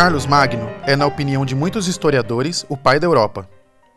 Carlos Magno é, na opinião de muitos historiadores, o pai da Europa.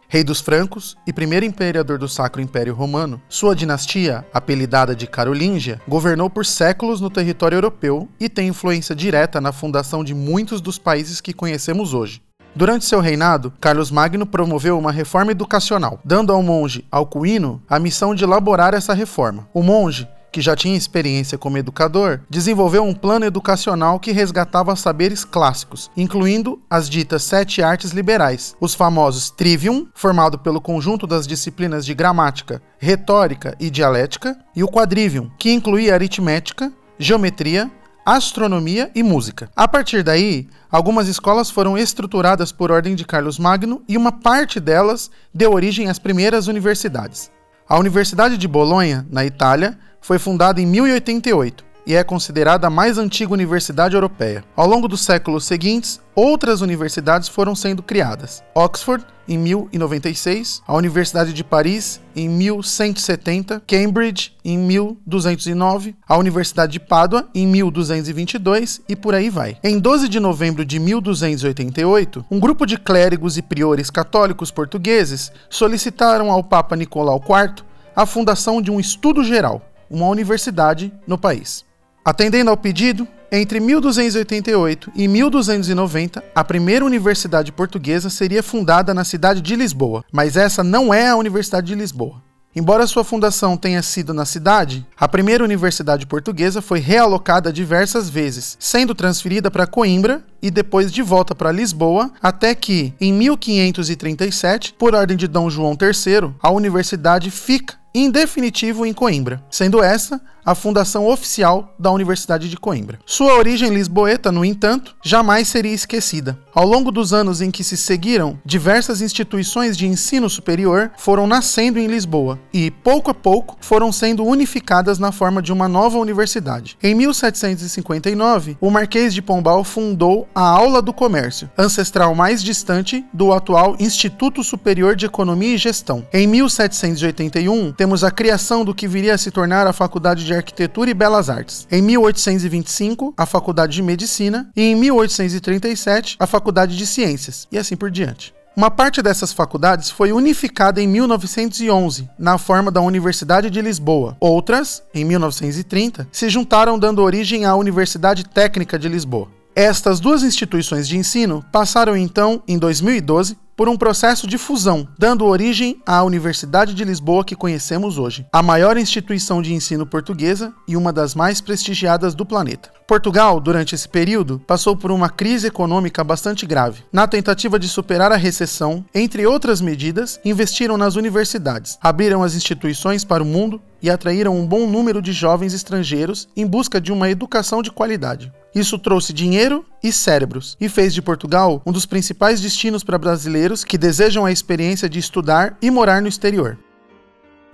Rei dos Francos e primeiro imperador do Sacro Império Romano, sua dinastia, apelidada de Carolíngia, governou por séculos no território europeu e tem influência direta na fundação de muitos dos países que conhecemos hoje. Durante seu reinado, Carlos Magno promoveu uma reforma educacional, dando ao monge Alcuino a missão de elaborar essa reforma. O monge que já tinha experiência como educador, desenvolveu um plano educacional que resgatava saberes clássicos, incluindo as ditas sete artes liberais, os famosos trivium, formado pelo conjunto das disciplinas de gramática, retórica e dialética, e o quadrivium, que incluía aritmética, geometria, astronomia e música. A partir daí, algumas escolas foram estruturadas por ordem de Carlos Magno e uma parte delas deu origem às primeiras universidades. A Universidade de Bolonha, na Itália, foi fundada em 1088 e é considerada a mais antiga universidade europeia. Ao longo dos séculos seguintes, outras universidades foram sendo criadas. Oxford, em 1096, a Universidade de Paris, em 1170, Cambridge, em 1209, a Universidade de Pádua, em 1222 e por aí vai. Em 12 de novembro de 1288, um grupo de clérigos e priores católicos portugueses solicitaram ao Papa Nicolau IV a fundação de um estudo geral, uma universidade no país. Atendendo ao pedido, entre 1288 e 1290, a primeira universidade portuguesa seria fundada na cidade de Lisboa, mas essa não é a Universidade de Lisboa. Embora sua fundação tenha sido na cidade, a primeira universidade portuguesa foi realocada diversas vezes, sendo transferida para Coimbra e depois de volta para Lisboa, até que, em 1537, por ordem de Dom João III, a universidade fica em definitivo em Coimbra, sendo essa a fundação oficial da Universidade de Coimbra. Sua origem lisboeta, no entanto, jamais seria esquecida. Ao longo dos anos em que se seguiram, diversas instituições de ensino superior foram nascendo em Lisboa e, pouco a pouco, foram sendo unificadas na forma de uma nova universidade. Em 1759, o Marquês de Pombal fundou a Aula do Comércio, ancestral mais distante do atual Instituto Superior de Economia e Gestão. Em 1781, temos a criação do que viria a se tornar a Faculdade de de Arquitetura e Belas Artes. Em 1825, a Faculdade de Medicina e em 1837, a Faculdade de Ciências, e assim por diante. Uma parte dessas faculdades foi unificada em 1911, na forma da Universidade de Lisboa. Outras, em 1930, se juntaram dando origem à Universidade Técnica de Lisboa. Estas duas instituições de ensino passaram então, em 2012, por um processo de fusão, dando origem à Universidade de Lisboa que conhecemos hoje, a maior instituição de ensino portuguesa e uma das mais prestigiadas do planeta. Portugal, durante esse período, passou por uma crise econômica bastante grave. Na tentativa de superar a recessão, entre outras medidas, investiram nas universidades, abriram as instituições para o mundo e atraíram um bom número de jovens estrangeiros em busca de uma educação de qualidade. Isso trouxe dinheiro e cérebros e fez de Portugal um dos principais destinos para brasileiros que desejam a experiência de estudar e morar no exterior.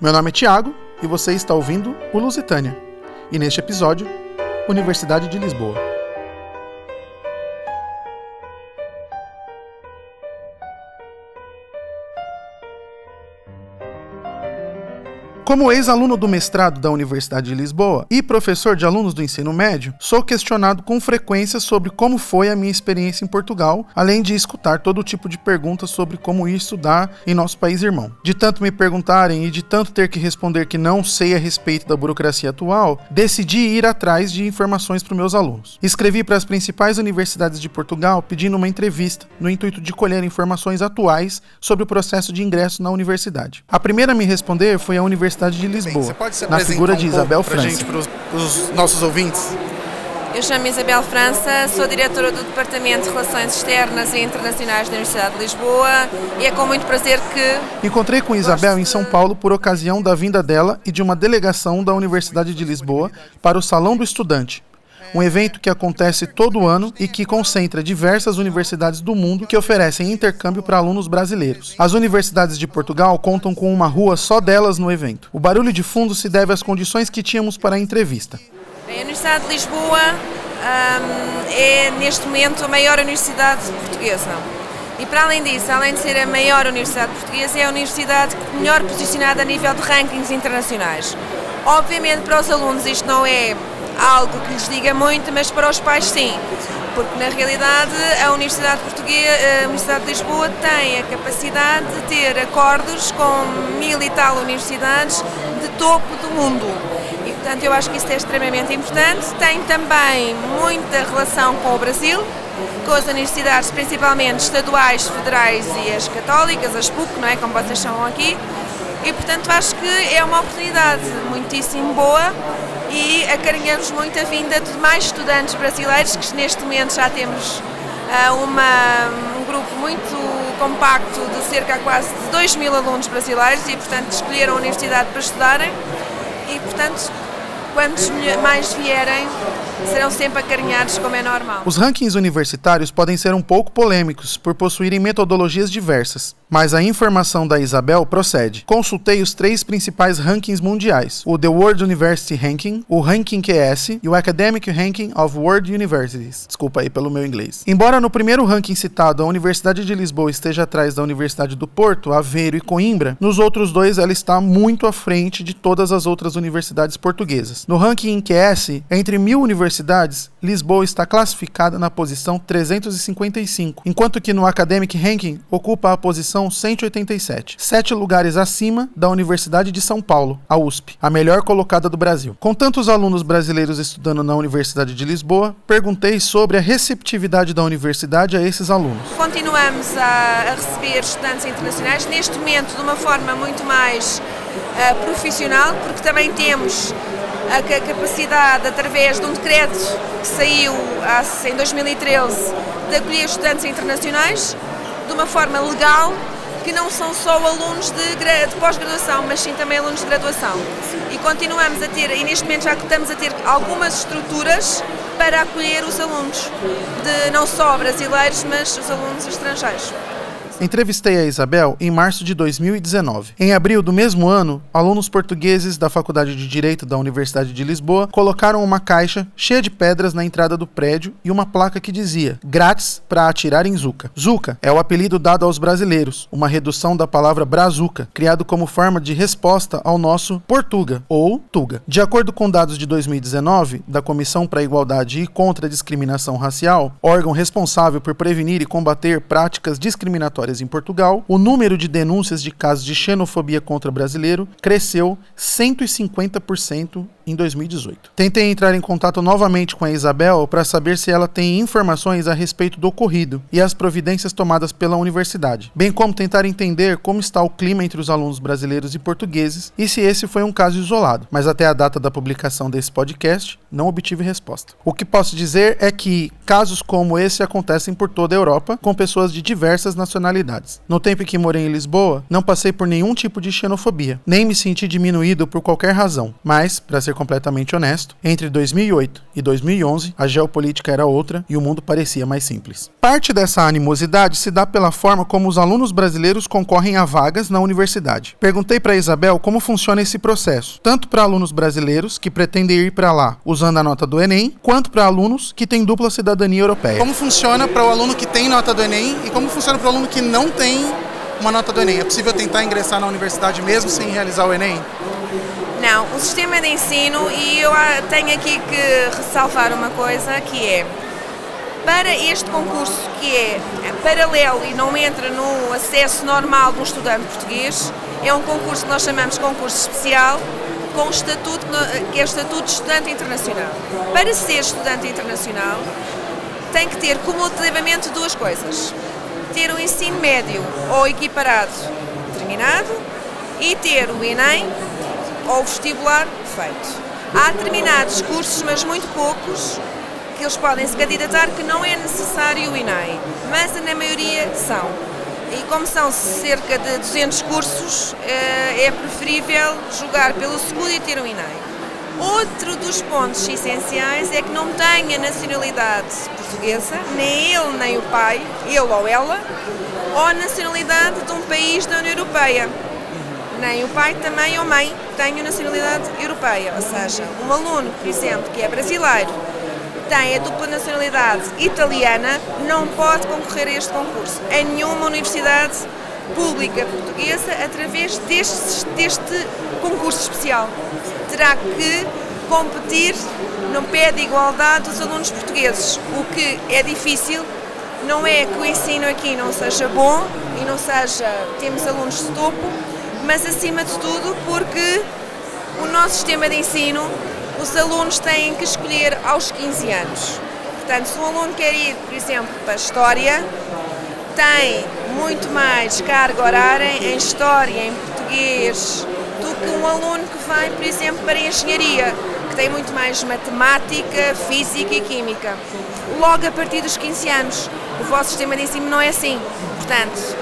Meu nome é Tiago e você está ouvindo o Lusitânia. E neste episódio, Universidade de Lisboa. Como ex-aluno do mestrado da Universidade de Lisboa e professor de alunos do ensino médio, sou questionado com frequência sobre como foi a minha experiência em Portugal, além de escutar todo tipo de perguntas sobre como ir estudar em nosso país irmão. De tanto me perguntarem e de tanto ter que responder que não sei a respeito da burocracia atual, decidi ir atrás de informações para meus alunos. Escrevi para as principais universidades de Portugal pedindo uma entrevista, no intuito de colher informações atuais sobre o processo de ingresso na universidade. A primeira a me responder foi a Universidade Universidade de Lisboa, Bem, na figura de um Isabel França. Para os nossos ouvintes. Eu chamo Isabel França, sou diretora do Departamento de Relações Externas e Internacionais da Universidade de Lisboa e é com muito prazer que. Encontrei com Isabel em São Paulo por ocasião da vinda dela e de uma delegação da Universidade de Lisboa para o Salão do Estudante, um evento que acontece todo ano e que concentra diversas universidades do mundo que oferecem intercâmbio para alunos brasileiros. As universidades de Portugal contam com uma rua só delas no evento. O barulho de fundo se deve às condições que tínhamos para a entrevista. a Universidade de Lisboa um, é, neste momento, a maior universidade portuguesa. E para além disso, além de ser a maior universidade portuguesa, é a universidade melhor posicionada a nível de rankings internacionais. Obviamente, para os alunos, isto não é algo que lhes diga muito, mas para os pais sim, porque na realidade a Universidade, Portuguesa, a Universidade de Lisboa tem a capacidade de ter acordos com mil e tal universidades de topo do mundo. Portanto eu acho que isso é extremamente importante. Tem também muita relação com o Brasil, com as universidades, principalmente estaduais, federais e as católicas, as PUC, não é? como vocês chamam aqui. E portanto acho que é uma oportunidade muitíssimo boa e acarinhamos muito a vinda de mais estudantes brasileiros, que neste momento já temos uh, uma, um grupo muito compacto de cerca de quase de 2 mil alunos brasileiros e portanto escolheram a universidade para estudarem. E portanto quantos mais vierem serão sempre acarinhados, como é normal. Os rankings universitários podem ser um pouco polêmicos por possuírem metodologias diversas, mas a informação da Isabel procede. Consultei os três principais rankings mundiais: o The World University Ranking, o Ranking QS e o Academic Ranking of World Universities. Desculpa aí pelo meu inglês. Embora no primeiro ranking citado a Universidade de Lisboa esteja atrás da Universidade do Porto, Aveiro e Coimbra, nos outros dois ela está muito à frente de todas as outras universidades portuguesas. No ranking QS, entre mil universidades universidades, Lisboa está classificada na posição 355, enquanto que no Academic Ranking ocupa a posição 187, sete lugares acima da Universidade de São Paulo, a USP, a melhor colocada do Brasil. Com tantos alunos brasileiros estudando na Universidade de Lisboa, perguntei sobre a receptividade da universidade a esses alunos. Continuamos a, receber estudantes internacionais, neste momento de uma forma muito mais uh, profissional, porque também temos a capacidade, através de um decreto que saiu em 2013, de acolher estudantes internacionais de uma forma legal, que não são só alunos de, de pós-graduação, mas sim também alunos de graduação. E continuamos a ter, e neste momento já estamos a ter algumas estruturas para acolher os alunos, de não só brasileiros, mas os alunos estrangeiros. Entrevistei a Isabel em março de 2019. Em abril do mesmo ano, alunos portugueses da Faculdade de Direito da Universidade de Lisboa colocaram uma caixa cheia de pedras na entrada do prédio e uma placa que dizia: grátis para atirar em Zuca. Zuca é o apelido dado aos brasileiros, uma redução da palavra brazuca, criado como forma de resposta ao nosso Portuga ou Tuga. De acordo com dados de 2019 da Comissão para a Igualdade e contra a Discriminação Racial, órgão responsável por prevenir e combater práticas discriminatórias em Portugal, o número de denúncias de casos de xenofobia contra brasileiro cresceu 150% em 2018. Tentei entrar em contato novamente com a Isabel para saber se ela tem informações a respeito do ocorrido e as providências tomadas pela universidade, bem como tentar entender como está o clima entre os alunos brasileiros e portugueses e se esse foi um caso isolado. Mas até a data da publicação desse podcast, não obtive resposta. O que posso dizer é que casos como esse acontecem por toda a Europa, com pessoas de diversas nacionalidades. No tempo em que morei em Lisboa, não passei por nenhum tipo de xenofobia, nem me senti diminuído por qualquer razão, mas, para ser completamente honesto, entre 2008 e 2011 a geopolítica era outra e o mundo parecia mais simples. Parte dessa animosidade se dá pela forma como os alunos brasileiros concorrem a vagas na universidade. Perguntei para Isabel como funciona esse processo, tanto para alunos brasileiros que pretendem ir para lá usando a nota do Enem, quanto para alunos que têm dupla cidadania europeia. Como funciona para o aluno que tem nota do Enem e como funciona para o aluno que não tem uma nota do Enem? É possível tentar ingressar na universidade mesmo sem realizar o Enem? Não, o sistema de ensino, e eu tenho aqui que ressalvar uma coisa, que é, para este concurso que é paralelo e não entra no acesso normal de um estudante português, é um concurso que nós chamamos de concurso especial, com estatuto, que é o estatuto de estudante internacional. Para ser estudante internacional, tem que ter cumulativamente duas coisas. Ter o ensino médio ou equiparado terminado e ter o Enem ou vestibular feito. Há determinados cursos, mas muito poucos, que eles podem se candidatar que não é necessário o INAI, mas na maioria são. E como são cerca de 200 cursos, eh, é preferível jogar pelo seguro e ter o INAI. Outro dos pontos essenciais é que não tenha nacionalidade portuguesa, nem ele nem o pai, ele ou ela, ou nacionalidade de um país da União Europeia nem o pai também ou mãe tenham nacionalidade europeia. Ou seja, um aluno, por exemplo, que é brasileiro, tem a dupla nacionalidade italiana, não pode concorrer a este concurso em nenhuma universidade pública portuguesa através deste, deste concurso especial. Terá que competir não pede igualdade dos alunos portugueses. O que é difícil não é que o ensino aqui não seja bom e não seja, temos alunos de topo, mas acima de tudo porque o nosso sistema de ensino, os alunos têm que escolher aos 15 anos. Portanto, se um aluno quer ir, por exemplo, para a História, tem muito mais carga horária em História, em Português, do que um aluno que vai, por exemplo, para a Engenharia, que tem muito mais Matemática, Física e Química. Logo a partir dos 15 anos, o vosso sistema de ensino não é assim. Portanto,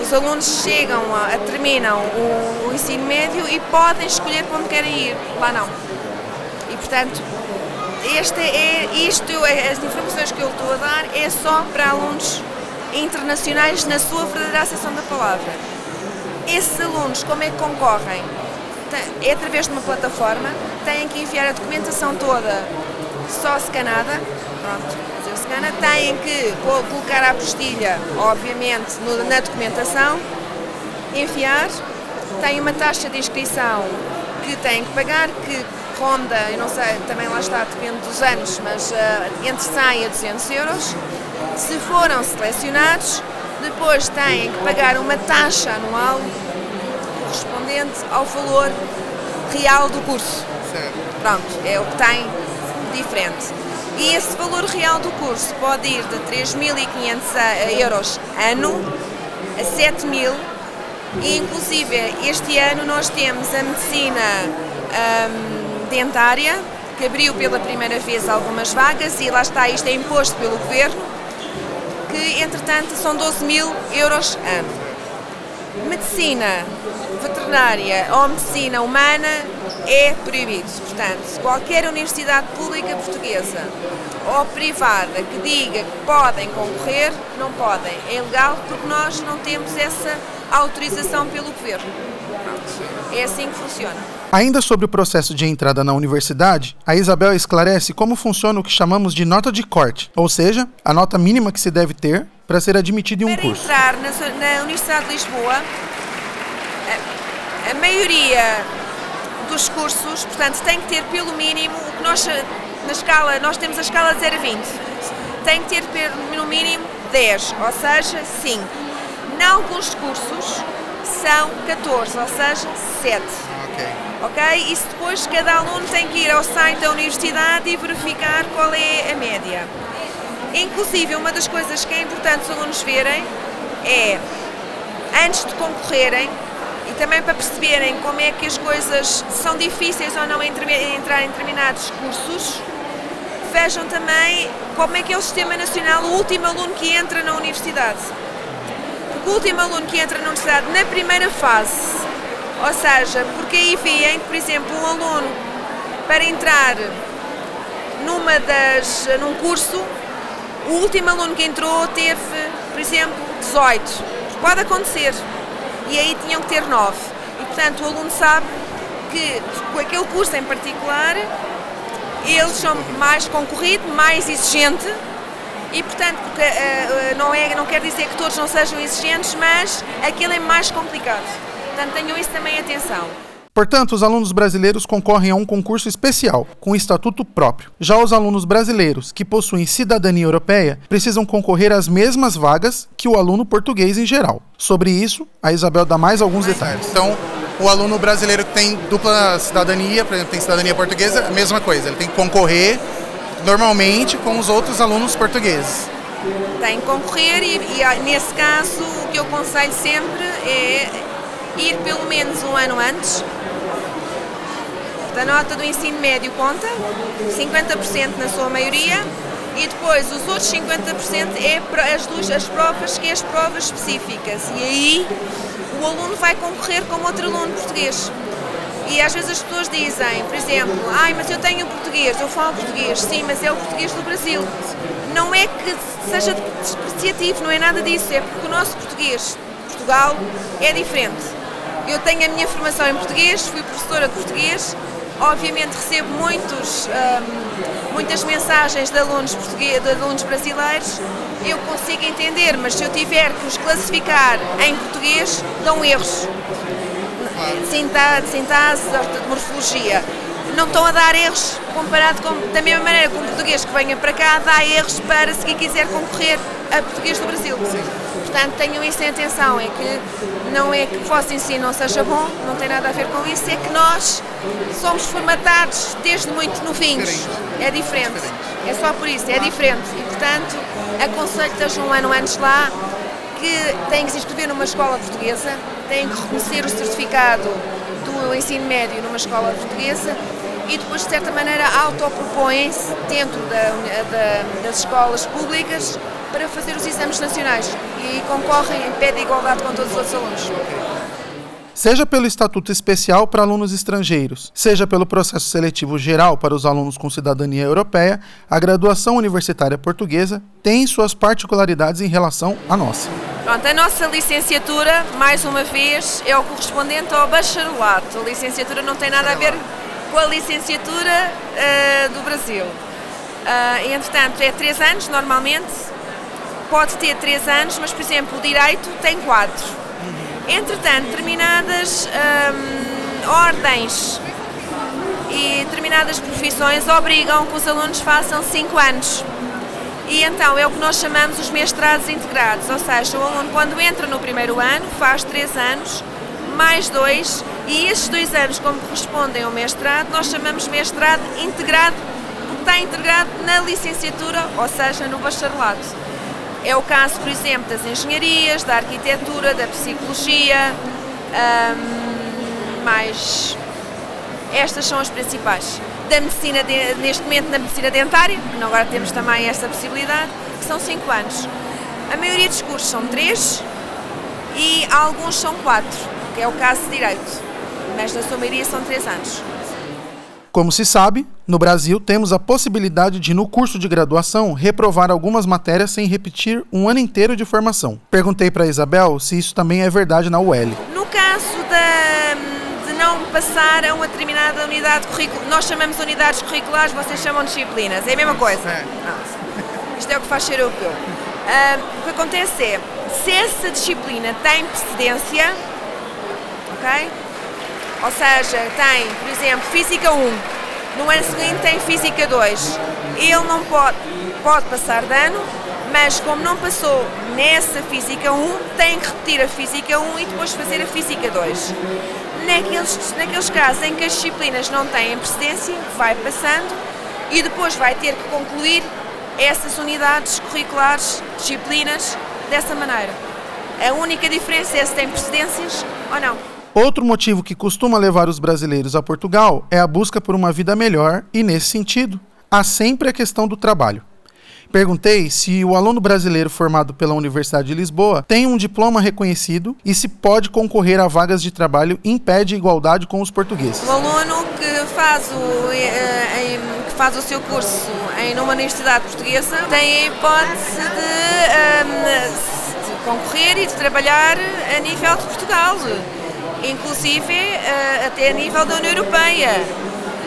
os alunos chegam, a, terminam o, o, ensino médio e podem escolher para onde querem ir. Lá não. E portanto, este é, isto, é, as informações que eu estou a dar é só para alunos internacionais na sua verdadeira acessão da palavra. Esses alunos, como é que concorrem? É através de uma plataforma, têm que enviar a documentação toda só scanada, pronto, têm que colocar a apostilha, obviamente, no, na documentação, enviar, tem uma taxa de inscrição que têm que pagar, que ronda, eu não sei, também lá está, depende dos anos, mas uh, entre 100 a 200 euros. Se foram selecionados, depois têm que pagar uma taxa anual correspondente ao valor real do curso. Certo. Pronto, é o que tem diferente. E esse valor real do curso pode ir de 3.500 euros ano a 7.000 e inclusive este ano nós temos a medicina um, dentária que abriu pela primeira vez algumas vagas e lá está, isto é imposto pelo governo que entretanto são 12 mil euros ano. Medicina veterinária ou medicina humana é proibido. Portanto, qualquer universidade pública portuguesa ou privada que diga que podem concorrer, não podem. É ilegal porque nós não temos essa autorização pelo governo. É assim que funciona. Ainda sobre o processo de entrada na universidade, a Isabel esclarece como funciona o que chamamos de nota de corte, ou seja, a nota mínima que se deve ter para ser admitido em um para curso. Para entrar na, na Universidade de Lisboa, a, a maioria dos cursos, portanto, tem que ter pelo mínimo o que nós na escala, nós temos a escala de 0 a 20. Tem que ter no mínimo 10, ou seja, 5. Em alguns cursos são 14, ou seja, 7. Ok. Ok? Isso depois cada aluno tem que ir ao site da universidade e verificar qual é a média. Inclusive, uma das coisas que é importante os alunos verem é, antes de concorrerem, e também para perceberem como é que as coisas são difíceis ou não entrar em determinados cursos, vejam também como é que é o sistema nacional, o último aluno que entra na universidade. Porque o último aluno que entra na universidade na primeira fase, ou seja, porque aí veem, por exemplo, um aluno para entrar numa das, num curso, o último aluno que entrou teve, por exemplo, 18. Pode acontecer. E aí tinham que ter 9. E portanto o aluno sabe que com aquele curso em particular eles são mais concorrido, mais exigente e portanto porque, uh, não, é, não quer dizer que todos não sejam exigentes, mas aquele é mais complicado. Portanto tenham isso também atenção. Portanto, os alunos brasileiros concorrem a um concurso especial, com estatuto próprio. Já os alunos brasileiros que possuem cidadania europeia precisam concorrer às mesmas vagas que o aluno português em geral. Sobre isso, a Isabel dá mais alguns detalhes. Então, o aluno brasileiro que tem dupla cidadania, por exemplo, tem cidadania portuguesa, a mesma coisa, ele tem que concorrer normalmente com os outros alunos portugueses. Tem que concorrer e, e nesse caso o que eu aconselho sempre é ir pelo menos um ano antes da nota do ensino médio conta, 50% na sua maioria, e depois os outros 50% é as, as provas que é as provas específicas. E aí o aluno vai concorrer como outro aluno português. E às vezes as pessoas dizem, por exemplo, ai, mas eu tenho português, eu falo português, sim, mas é o português do Brasil. Não é que seja despreciativo, não é nada disso, é porque o nosso português, Portugal, é diferente. Eu tenho a minha formação em português, fui professora de português Obviamente recebo muitos, um, muitas mensagens de alunos, portugueses, de alunos brasileiros, eu consigo entender, mas se eu tiver que os classificar em português, dão erros. Sinta, sintaxe, morfologia. não estão a dar erros comparado com, da mesma maneira que um português que venha para cá dá erros para se quiser concorrer a português do Brasil. Portanto, tenham isso em atenção, é que não é que o vosso ensino não seja bom, não tem nada a ver com isso, é que nós somos formatados desde muito novinhos. É diferente. É só por isso, é diferente. E, portanto, aconselho que estejam um ano antes lá, que têm que se inscrever numa escola portuguesa, têm que reconhecer o certificado do ensino médio numa escola portuguesa e depois, de certa maneira, autopropõem-se dentro da, da, das escolas públicas para fazer os exames nacionais e concorrem em pé de igualdade com todos os outros alunos. Seja pelo Estatuto Especial para alunos estrangeiros, seja pelo processo seletivo geral para os alunos com cidadania europeia, a graduação universitária portuguesa tem suas particularidades em relação à nossa. Pronto, a nossa licenciatura, mais uma vez, é o correspondente ao bacharelato. A licenciatura não tem nada a ver com a licenciatura uh, do Brasil. Uh, entretanto, é três anos normalmente, pode ter três anos, mas, por exemplo, o direito tem quatro. Entretanto, determinadas hum, ordens e determinadas profissões obrigam que os alunos façam 5 anos. E então é o que nós chamamos os mestrados integrados, ou seja, o aluno quando entra no primeiro ano faz 3 anos, mais 2, e esses dois anos, como correspondem ao mestrado, nós chamamos mestrado integrado, porque está integrado na licenciatura, ou seja, no bacharelato. É o caso, por exemplo, das engenharias, da arquitetura, da psicologia, mais. Estas são as principais. Da medicina, neste momento, na medicina dentária, que agora temos também esta possibilidade, são 5 anos. A maioria dos cursos são 3 e alguns são 4, que é o caso de Direito, mas na sua maioria são 3 anos. Como se sabe, no Brasil temos a possibilidade de, no curso de graduação, reprovar algumas matérias sem repetir um ano inteiro de formação. Perguntei para Isabel se isso também é verdade na UL. No caso da, de não passar a uma determinada unidade curricular, nós chamamos unidades curriculares, vocês chamam de disciplinas, é a mesma coisa. É. Não, isto é o que faz ser europeu. Uh, o que acontece é, se essa disciplina tem precedência, ok? Ou seja, tem, por exemplo, Física 1, no ano seguinte tem Física 2. Ele não pode, pode passar de ano, mas como não passou nessa Física 1, tem que repetir a Física 1 e depois fazer a Física 2. Naqueles, naqueles casos em que as disciplinas não têm precedência, vai passando e depois vai ter que concluir essas unidades curriculares, disciplinas, dessa maneira. A única diferença é se tem precedências ou não. Outro motivo que costuma levar os brasileiros a Portugal é a busca por uma vida melhor e, nesse sentido, há sempre a questão do trabalho. Perguntei se o aluno brasileiro formado pela Universidade de Lisboa tem um diploma reconhecido e se pode concorrer a vagas de trabalho em pé de igualdade com os portugueses. O aluno que faz o, eh, que faz o seu curso em uma universidade portuguesa tem a hipótese de, ehm, de concorrer e de trabalhar a nível de Portugal inclusive uh, até a nível da União Europeia.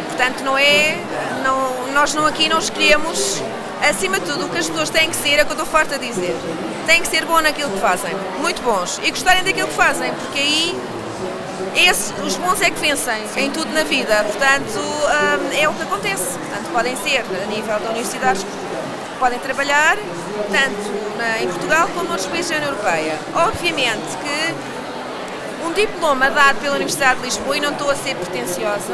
Portanto, não é, não, nós não aqui não escolhemos, acima de tudo, o que as pessoas têm que ser, é o que eu estou farta a dizer. Têm que ser bom naquilo que fazem, muito bons, e gostarem daquilo que fazem, porque aí esse, os bons é que vencem em tudo na vida. Portanto, eh, é o que acontece. Portanto, podem ser a nível da universidade, podem trabalhar tanto na, em Portugal como nos países da União Europeia. Obviamente que um diploma dado pela Universidade de Lisboa, e não estou a ser pretenciosa,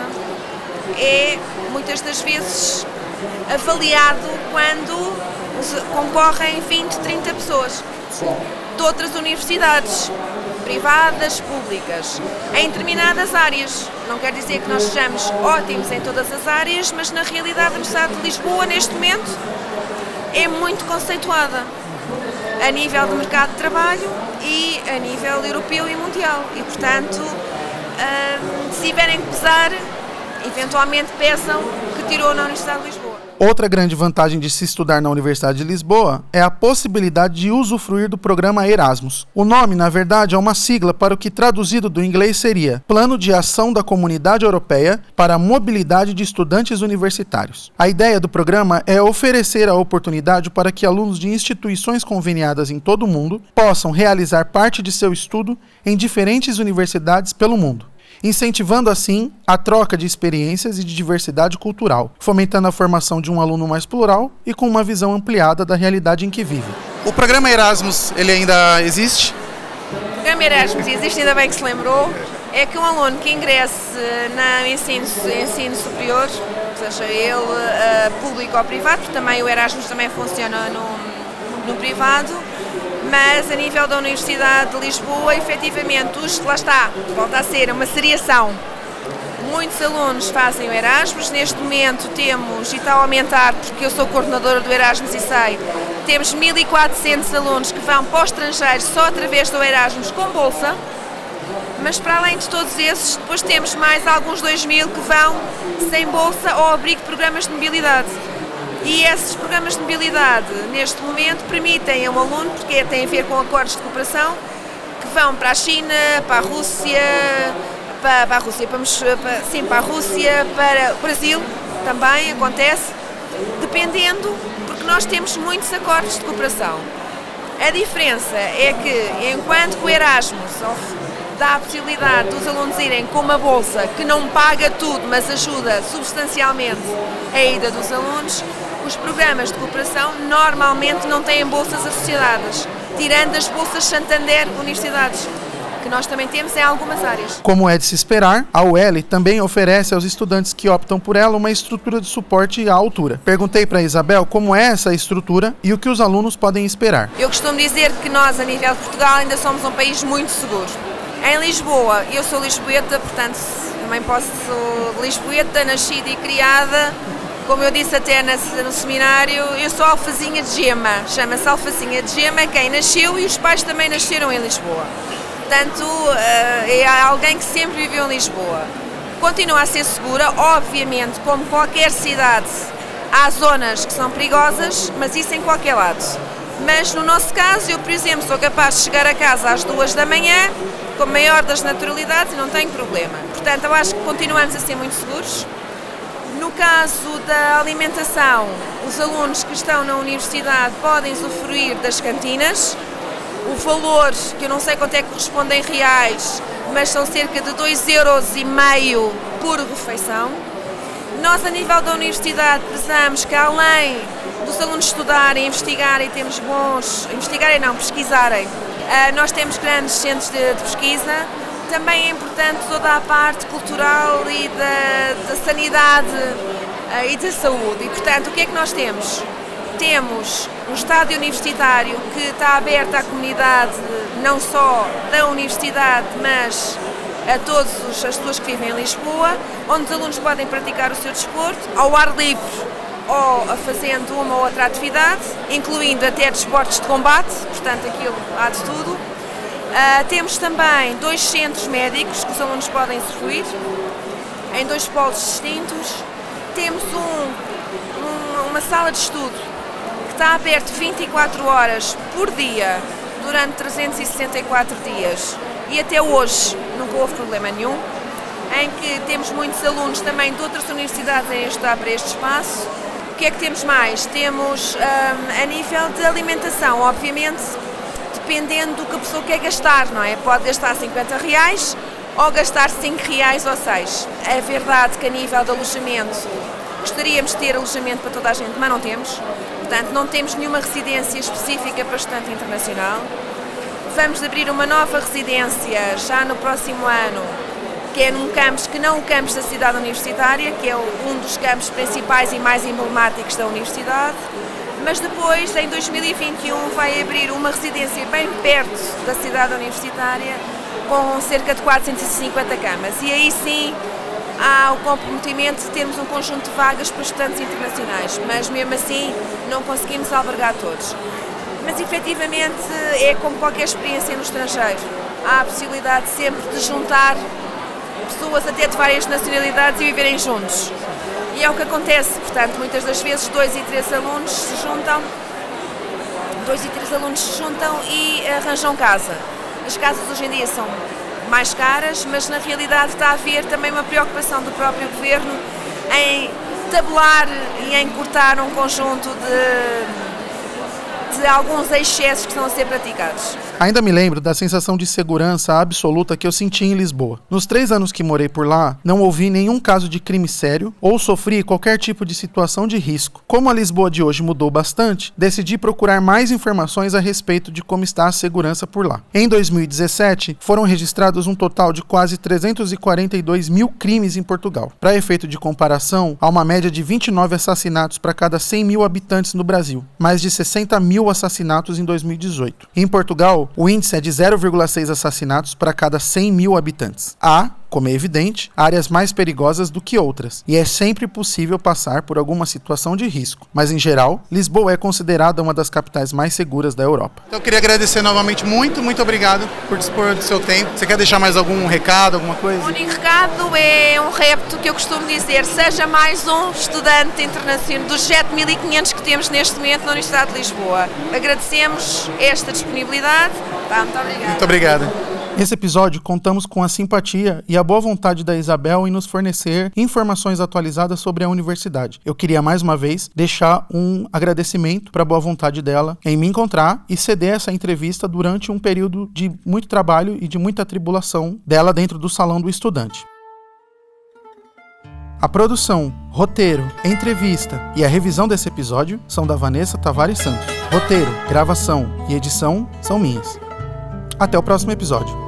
é muitas das vezes avaliado quando concorrem 20, 30 pessoas de outras universidades, privadas, públicas, em determinadas áreas. Não quer dizer que nós sejamos ótimos em todas as áreas, mas na realidade a Universidade de Lisboa, neste momento, é muito conceituada a nível do mercado de trabalho e a nível europeu e mundial. E, portanto, uh, se tiverem que pesar, eventualmente peçam que tirou na Universidade de Lisboa. Outra grande vantagem de se estudar na Universidade de Lisboa é a possibilidade de usufruir do programa Erasmus. O nome, na verdade, é uma sigla para o que traduzido do inglês seria Plano de Ação da Comunidade Europeia para a Mobilidade de Estudantes Universitários. A ideia do programa é oferecer a oportunidade para que alunos de instituições conveniadas em todo o mundo possam realizar parte de seu estudo em diferentes universidades pelo mundo. Incentivando assim a troca de experiências e de diversidade cultural, fomentando a formação de um aluno mais plural e com uma visão ampliada da realidade em que vive. O programa Erasmus, ele ainda existe? O programa Erasmus existe, ainda bem que se lembrou, é que um aluno que ingresse no ensino, ensino superior, seja ele uh, público ou privado, também o Erasmus também funciona no, no privado, mas a nível da Universidade de Lisboa, efetivamente, os, lá está, volta a ser uma seriação. Muitos alunos fazem o Erasmus, neste momento temos, e está a aumentar, porque eu sou coordenadora do Erasmus e sei, temos 1.400 alunos que vão para o estrangeiro só através do Erasmus com bolsa, mas para além de todos esses, depois temos mais alguns 2.000 que vão sem bolsa ou abrigo de programas de mobilidade. E esses programas de mobilidade, neste momento, permitem a um aluno, porque tem a ver com acordos de cooperação, que vão para a China, para a Rússia, para, para a Rússia, para, para, sim, para a Rússia, para o Brasil, também acontece, dependendo, porque nós temos muitos acordos de cooperação. A diferença é que, enquanto o Erasmus dá a possibilidade dos alunos irem com uma bolsa que não paga tudo, mas ajuda substancialmente a ida dos alunos, os programas de cooperação normalmente não têm bolsas associadas, tirando as bolsas Santander Universidades, que nós também temos em algumas áreas. Como é de se esperar, a UL também oferece aos estudantes que optam por ela uma estrutura de suporte à altura. Perguntei para Isabel como é essa estrutura e o que os alunos podem esperar. Eu costumo dizer que nós, a nível de Portugal, ainda somos um país muito seguro. Em Lisboa, eu sou lisboeta, portanto também posso sou lisboeta, nascida e criada como eu disse até no seminário, eu sou alfazinha de gema, chama-se alfacinha de gema, quem nasceu e os pais também nasceram em Lisboa. Portanto, eh, é alguém que sempre viveu em Lisboa. Continua a ser segura, obviamente, como qualquer cidade, há zonas que são perigosas, mas isso em qualquer lado. Mas no nosso caso, eu, por exemplo, sou capaz de chegar a casa às duas da manhã, com a maior das naturalidades e não tenho problema. Portanto, eu acho que continuamos a ser muito seguros. No caso da alimentação, os alunos que estão na universidade podem usufruir das cantinas. O valor, que eu não sei quanto é que corresponde em reais, mas são cerca de 2,5 euros por refeição. Nós, a nível da universidade, precisamos que além dos alunos estudarem, investigarem, temos bons, investigarem não, pesquisarem, eh, nós temos grandes centros de pesquisa, também é importante toda a parte cultural e da, da sanidade uh, e da saúde. E, portanto, o que é que nós temos? Temos um estádio universitário que está aberto à comunidade, não só da universidade, mas a todas as pessoas que vivem em Lisboa, onde os alunos podem praticar o seu desporto ao ar livre ou fazendo uma ou outra atividade, incluindo até desportos de combate, portanto aquilo há de tudo. Uh, temos também dois centros médicos que os alunos podem usufruir, em dois polos distintos. Temos um, um, uma sala de estudo que está aberto 24 horas por dia, durante 364 dias. E até hoje nunca houve problema nenhum, em que temos muitos alunos também de outras universidades a estudar para este espaço. O que é que temos mais? Temos um, a nível de alimentação, obviamente dependendo do que a pessoa quer gastar, não é? Pode gastar 50 reais ou gastar 5 reais ou 6. É verdade que a nível de alojamento gostaríamos de ter alojamento para toda a gente, mas não temos. Portanto, não temos nenhuma residência específica para estudante internacional. Vamos abrir uma nova residência já no próximo ano, que é num campus que não o campus da cidade universitária, que é um dos campos principais e mais emblemáticos da universidade mas depois, em 2021, vai abrir uma residência bem perto da cidade universitária, com cerca de 450 camas. E aí sim há o comprometimento de termos um conjunto de vagas para estudantes internacionais, mas mesmo assim não conseguimos albergar todos. Mas efetivamente é como qualquer experiência no estrangeiro. Há a possibilidade sempre de juntar pessoas até de várias nacionalidades e viverem juntos. E é o que acontece, portanto, muitas das vezes dois e três alunos se juntam, dois e três alunos se juntam e arranjam casa. As casas hoje em dia são mais caras, mas na realidade está a haver também uma preocupação do próprio governo em tabular e em cortar um conjunto de, de alguns excessos que estão a ser praticados. Ainda me lembro da sensação de segurança absoluta que eu senti em Lisboa. Nos três anos que morei por lá, não ouvi nenhum caso de crime sério ou sofri qualquer tipo de situação de risco. Como a Lisboa de hoje mudou bastante, decidi procurar mais informações a respeito de como está a segurança por lá. Em 2017, foram registrados um total de quase 342 mil crimes em Portugal. Para efeito de comparação, há uma média de 29 assassinatos para cada 100 mil habitantes no Brasil, mais de 60 mil assassinatos em 2018. Em Portugal, o índice é de 0,6 assassinatos para cada 100 mil habitantes. Há, como é evidente, áreas mais perigosas do que outras, e é sempre possível passar por alguma situação de risco. Mas, em geral, Lisboa é considerada uma das capitais mais seguras da Europa. Então, eu queria agradecer novamente muito, muito obrigado por dispor do seu tempo. Você quer deixar mais algum recado, alguma coisa? O único recado é um repto que eu costumo dizer: seja mais um estudante internacional dos 7.500 que temos neste momento na Universidade de Lisboa. Agradecemos esta disponibilidade. Tá, muito obrigada. Muito obrigado. Nesse episódio, contamos com a simpatia e a boa vontade da Isabel em nos fornecer informações atualizadas sobre a universidade. Eu queria mais uma vez deixar um agradecimento para a boa vontade dela em me encontrar e ceder essa entrevista durante um período de muito trabalho e de muita tribulação dela dentro do salão do estudante. A produção, roteiro, entrevista e a revisão desse episódio são da Vanessa Tavares Santos. Roteiro, gravação e edição são minhas. Até o próximo episódio.